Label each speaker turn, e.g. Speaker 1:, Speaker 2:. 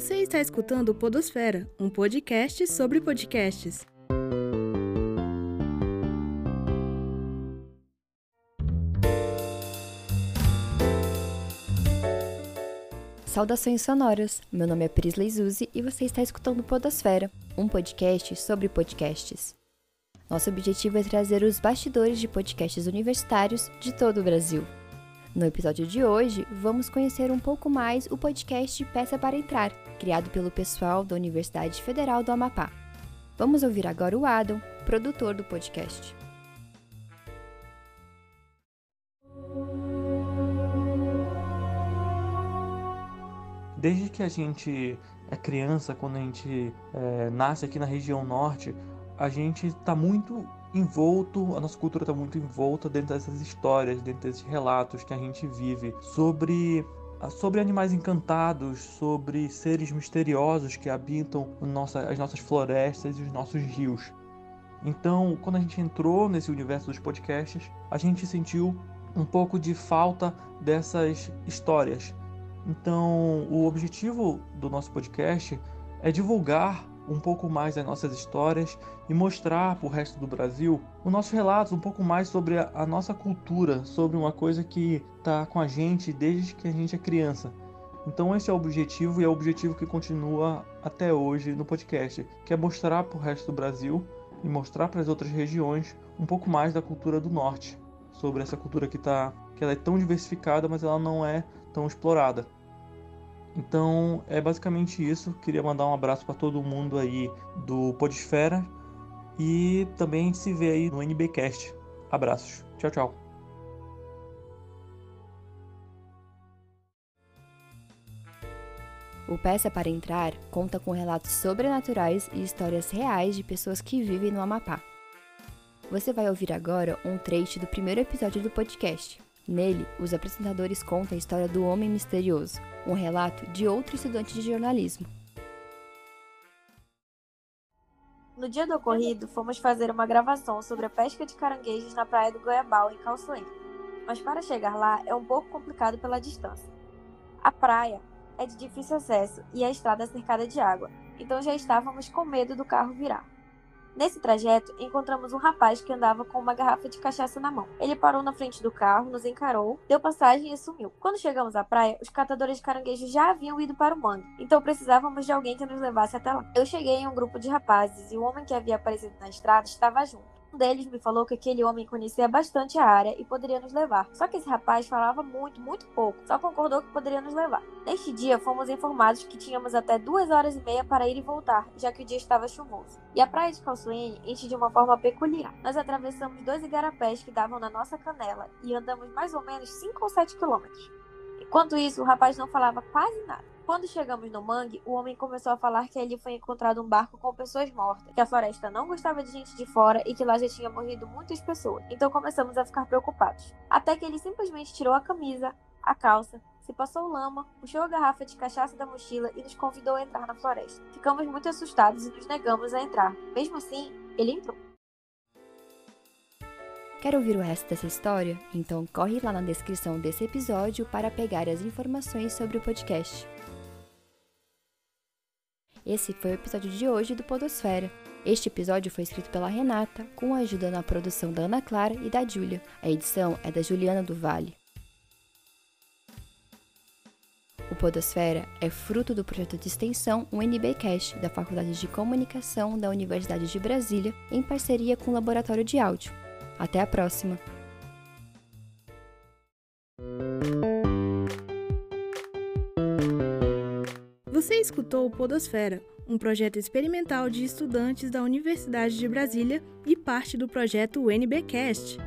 Speaker 1: Você está escutando Podosfera, um podcast sobre podcasts.
Speaker 2: Saudações sonoras. Meu nome é Prisley Zuzi e você está escutando Podosfera, um podcast sobre podcasts. Nosso objetivo é trazer os bastidores de podcasts universitários de todo o Brasil. No episódio de hoje, vamos conhecer um pouco mais o podcast Peça para Entrar, criado pelo pessoal da Universidade Federal do Amapá. Vamos ouvir agora o Adam, produtor do podcast.
Speaker 3: Desde que a gente é criança, quando a gente é, nasce aqui na região norte, a gente está muito envolto, a nossa cultura está muito envolta dentro dessas histórias, dentro desses relatos que a gente vive sobre sobre animais encantados, sobre seres misteriosos que habitam nossa, as nossas florestas e os nossos rios. Então, quando a gente entrou nesse universo dos podcasts, a gente sentiu um pouco de falta dessas histórias. Então, o objetivo do nosso podcast é divulgar um pouco mais das nossas histórias e mostrar para o resto do Brasil os nossos relatos, um pouco mais sobre a, a nossa cultura, sobre uma coisa que está com a gente desde que a gente é criança. Então esse é o objetivo e é o objetivo que continua até hoje no podcast, que é mostrar para o resto do Brasil e mostrar para as outras regiões um pouco mais da cultura do norte, sobre essa cultura que tá, que ela é tão diversificada, mas ela não é tão explorada. Então é basicamente isso. Queria mandar um abraço para todo mundo aí do Podesfera e também a gente se vê aí no NBcast. Abraços. Tchau, tchau.
Speaker 2: O Peça para Entrar conta com relatos sobrenaturais e histórias reais de pessoas que vivem no Amapá. Você vai ouvir agora um trecho do primeiro episódio do podcast, Nele, os apresentadores contam a história do Homem Misterioso, um relato de outro estudante de jornalismo.
Speaker 4: No dia do ocorrido, fomos fazer uma gravação sobre a pesca de caranguejos na praia do Goiabal, em Calçoém. Mas para chegar lá é um pouco complicado pela distância. A praia é de difícil acesso e a estrada é cercada de água, então já estávamos com medo do carro virar. Nesse trajeto, encontramos um rapaz que andava com uma garrafa de cachaça na mão. Ele parou na frente do carro, nos encarou, deu passagem e sumiu. Quando chegamos à praia, os catadores de caranguejo já haviam ido para o mangue, então precisávamos de alguém que nos levasse até lá. Eu cheguei em um grupo de rapazes e o homem que havia aparecido na estrada estava junto. Um deles me falou que aquele homem conhecia bastante a área e poderia nos levar. Só que esse rapaz falava muito, muito pouco. Só concordou que poderia nos levar. Neste dia, fomos informados que tínhamos até duas horas e meia para ir e voltar, já que o dia estava chuvoso. E a praia de Calçoene enche de uma forma peculiar. Nós atravessamos dois igarapés que davam na nossa canela e andamos mais ou menos 5 ou 7 quilômetros. Enquanto isso, o rapaz não falava quase nada. Quando chegamos no mangue, o homem começou a falar que ali foi encontrado um barco com pessoas mortas, que a floresta não gostava de gente de fora e que lá já tinha morrido muitas pessoas. Então começamos a ficar preocupados. Até que ele simplesmente tirou a camisa, a calça, se passou lama, puxou a garrafa de cachaça da mochila e nos convidou a entrar na floresta. Ficamos muito assustados e nos negamos a entrar. Mesmo assim, ele entrou.
Speaker 2: Quer ouvir o resto dessa história? Então corre lá na descrição desse episódio para pegar as informações sobre o podcast. Esse foi o episódio de hoje do Podosfera. Este episódio foi escrito pela Renata, com a ajuda na produção da Ana Clara e da Júlia. A edição é da Juliana do Vale. O Podosfera é fruto do projeto de extensão UNBcast da Faculdade de Comunicação da Universidade de Brasília, em parceria com o Laboratório de Áudio. Até a próxima!
Speaker 1: Você escutou o Podosfera, um projeto experimental de estudantes da Universidade de Brasília e parte do projeto UNBcast.